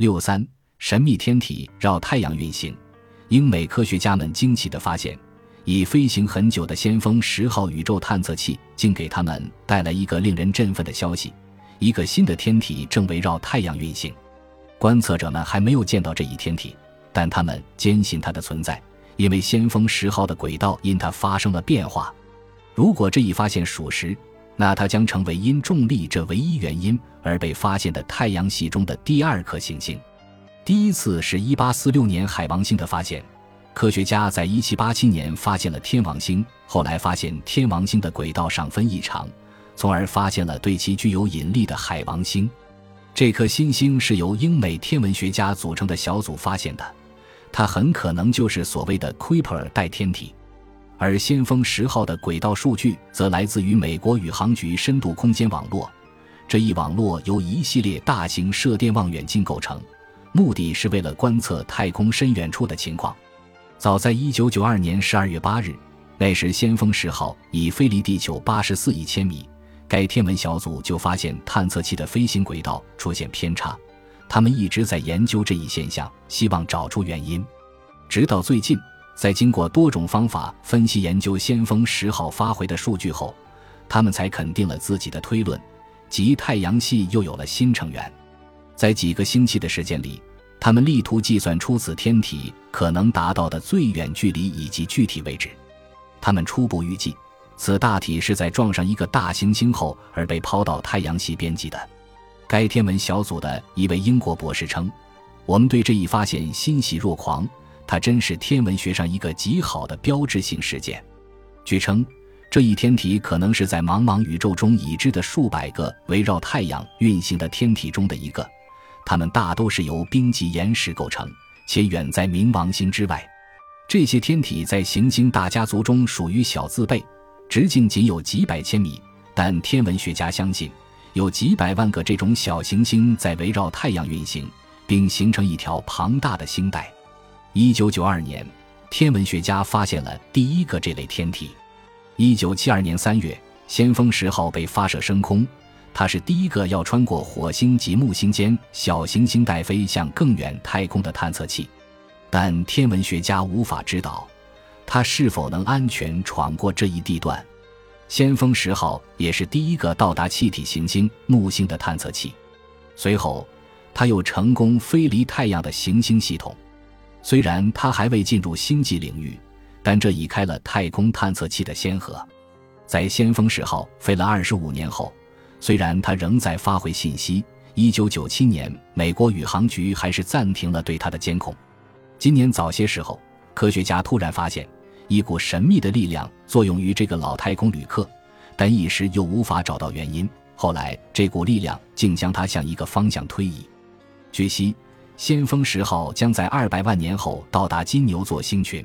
六三，神秘天体绕太阳运行。英美科学家们惊奇地发现，已飞行很久的先锋十号宇宙探测器竟给他们带来一个令人振奋的消息：一个新的天体正围绕太阳运行。观测者们还没有见到这一天体，但他们坚信它的存在，因为先锋十号的轨道因它发生了变化。如果这一发现属实，那它将成为因重力这唯一原因而被发现的太阳系中的第二颗行星。第一次是一八四六年海王星的发现，科学家在一七八七年发现了天王星，后来发现天王星的轨道上分异常，从而发现了对其具有引力的海王星。这颗新星是由英美天文学家组成的小组发现的，它很可能就是所谓的 Kuiper 带天体。而先锋十号的轨道数据则来自于美国宇航局深度空间网络，这一网络由一系列大型射电望远镜构成，目的是为了观测太空深远处的情况。早在1992年12月8日，那时先锋十号已飞离地球84亿千米，该天文小组就发现探测器的飞行轨道出现偏差，他们一直在研究这一现象，希望找出原因，直到最近。在经过多种方法分析研究先锋十号发回的数据后，他们才肯定了自己的推论，即太阳系又有了新成员。在几个星期的时间里，他们力图计算出此天体可能达到的最远距离以及具体位置。他们初步预计，此大体是在撞上一个大行星后而被抛到太阳系边际的。该天文小组的一位英国博士称：“我们对这一发现欣喜若狂。”它真是天文学上一个极好的标志性事件。据称，这一天体可能是在茫茫宇宙中已知的数百个围绕太阳运行的天体中的一个。它们大都是由冰级岩石构成，且远在冥王星之外。这些天体在行星大家族中属于小字辈，直径仅有几百千米。但天文学家相信，有几百万个这种小行星在围绕太阳运行，并形成一条庞大的星带。一九九二年，天文学家发现了第一个这类天体。一九七二年三月，先锋十号被发射升空，它是第一个要穿过火星及木星间小行星带飞向更远太空的探测器。但天文学家无法知道，它是否能安全闯过这一地段。先锋十号也是第一个到达气体行星木星的探测器。随后，它又成功飞离太阳的行星系统。虽然它还未进入星际领域，但这已开了太空探测器的先河。在先锋十号飞了二十五年后，虽然它仍在发回信息，一九九七年美国宇航局还是暂停了对它的监控。今年早些时候，科学家突然发现一股神秘的力量作用于这个老太空旅客，但一时又无法找到原因。后来，这股力量竟将它向一个方向推移。据悉。先锋十号将在二百万年后到达金牛座星群。